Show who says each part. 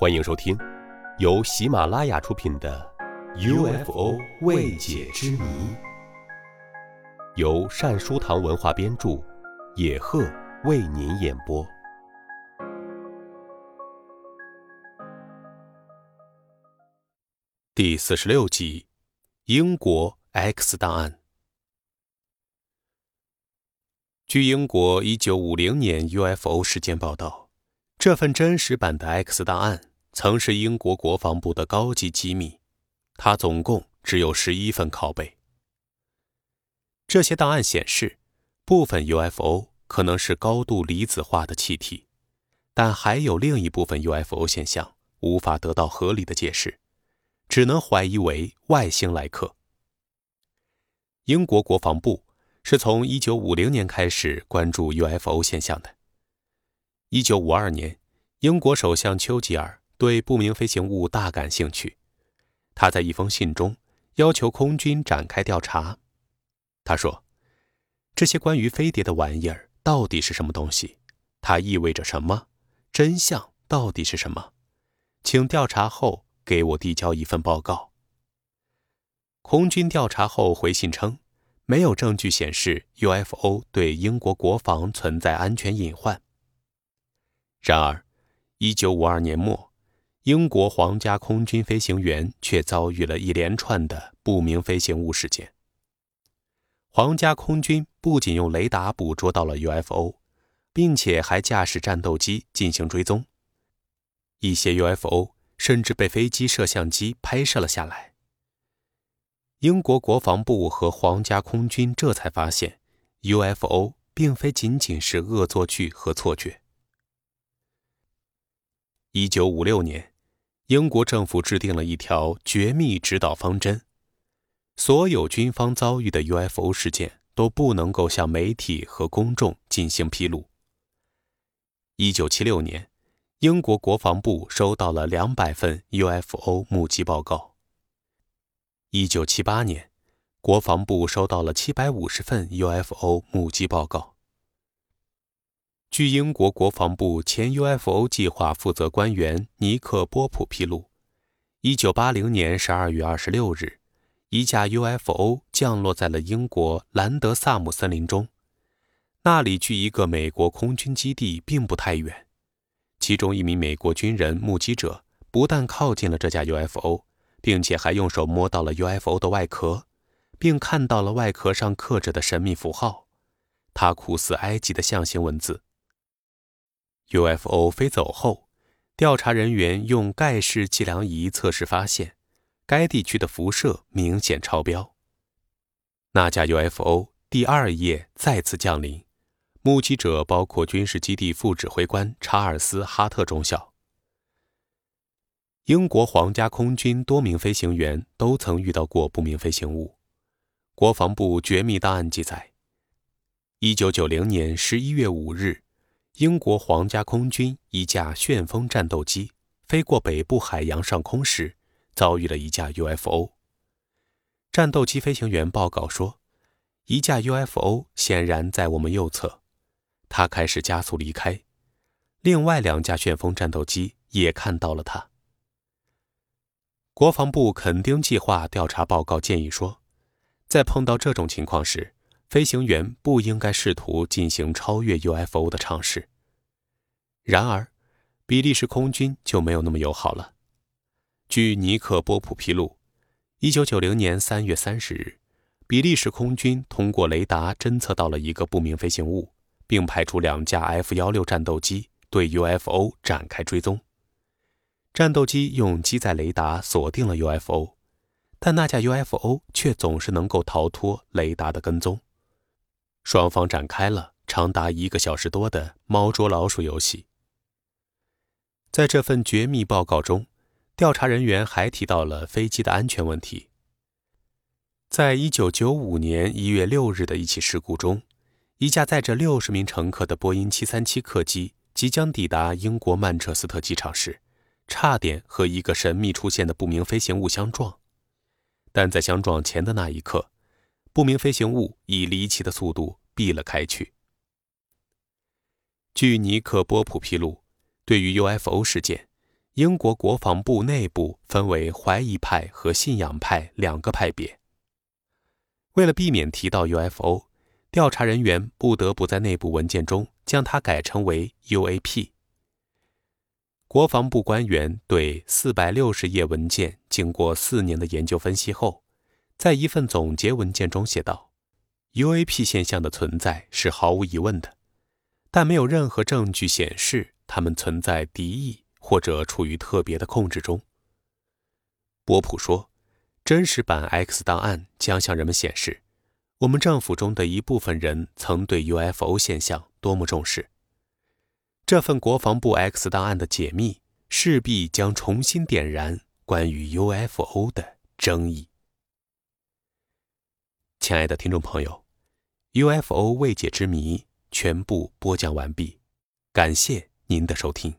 Speaker 1: 欢迎收听，由喜马拉雅出品的《UFO 未解之谜》，由善书堂文化编著，野鹤为您演播。第四十六集：英国 X 档案。据英国一九五零年 UFO 事件报道。这份真实版的 X 档案曾是英国国防部的高级机密，它总共只有十一份拷贝。这些档案显示，部分 UFO 可能是高度离子化的气体，但还有另一部分 UFO 现象无法得到合理的解释，只能怀疑为外星来客。英国国防部是从1950年开始关注 UFO 现象的。一九五二年，英国首相丘吉尔对不明飞行物大感兴趣。他在一封信中要求空军展开调查。他说：“这些关于飞碟的玩意儿到底是什么东西？它意味着什么？真相到底是什么？请调查后给我递交一份报告。”空军调查后回信称，没有证据显示 UFO 对英国国防存在安全隐患。然而，1952年末，英国皇家空军飞行员却遭遇了一连串的不明飞行物事件。皇家空军不仅用雷达捕捉到了 UFO，并且还驾驶战斗机进行追踪。一些 UFO 甚至被飞机摄像机拍摄了下来。英国国防部和皇家空军这才发现，UFO 并非仅仅是恶作剧和错觉。一九五六年，英国政府制定了一条绝密指导方针：所有军方遭遇的 UFO 事件都不能够向媒体和公众进行披露。一九七六年，英国国防部收到了两百份 UFO 目击报告。一九七八年，国防部收到了七百五十份 UFO 目击报告。据英国国防部前 UFO 计划负责官员尼克波普披露，1980年12月26日，一架 UFO 降落在了英国兰德萨姆森林中，那里距一个美国空军基地并不太远。其中一名美国军人目击者不但靠近了这架 UFO，并且还用手摸到了 UFO 的外壳，并看到了外壳上刻着的神秘符号，它酷似埃及的象形文字。UFO 飞走后，调查人员用盖氏计量仪测试，发现该地区的辐射明显超标。那架 UFO 第二夜再次降临，目击者包括军事基地副指挥官查尔斯·哈特中校。英国皇家空军多名飞行员都曾遇到过不明飞行物。国防部绝密档案记载：1990年11月5日。英国皇家空军一架旋风战斗机飞过北部海洋上空时，遭遇了一架 UFO。战斗机飞行员报告说，一架 UFO 显然在我们右侧，它开始加速离开。另外两架旋风战斗机也看到了它。国防部肯丁计划调查报告建议说，在碰到这种情况时，飞行员不应该试图进行超越 UFO 的尝试。然而，比利时空军就没有那么友好了。据尼克波普披露，1990年3月30日，比利时空军通过雷达侦测到了一个不明飞行物，并派出两架 F-16 战斗机对 UFO 展开追踪。战斗机用机载雷达锁定了 UFO，但那架 UFO 却总是能够逃脱雷达的跟踪。双方展开了长达一个小时多的猫捉老鼠游戏。在这份绝密报告中，调查人员还提到了飞机的安全问题。在一九九五年一月六日的一起事故中，一架载着六十名乘客的波音七三七客机即将抵达英国曼彻斯特机场时，差点和一个神秘出现的不明飞行物相撞。但在相撞前的那一刻，不明飞行物以离奇的速度避了开去。据尼克波普披露，对于 UFO 事件，英国国防部内部分为怀疑派和信仰派两个派别。为了避免提到 UFO，调查人员不得不在内部文件中将它改称为 UAP。国防部官员对四百六十页文件经过四年的研究分析后，在一份总结文件中写道：“UAP 现象的存在是毫无疑问的，但没有任何证据显示它们存在敌意。”或者处于特别的控制中。波普说：“真实版 X 档案将向人们显示，我们政府中的一部分人曾对 UFO 现象多么重视。这份国防部 X 档案的解密势必将重新点燃关于 UFO 的争议。”亲爱的听众朋友，UFO 未解之谜全部播讲完毕，感谢您的收听。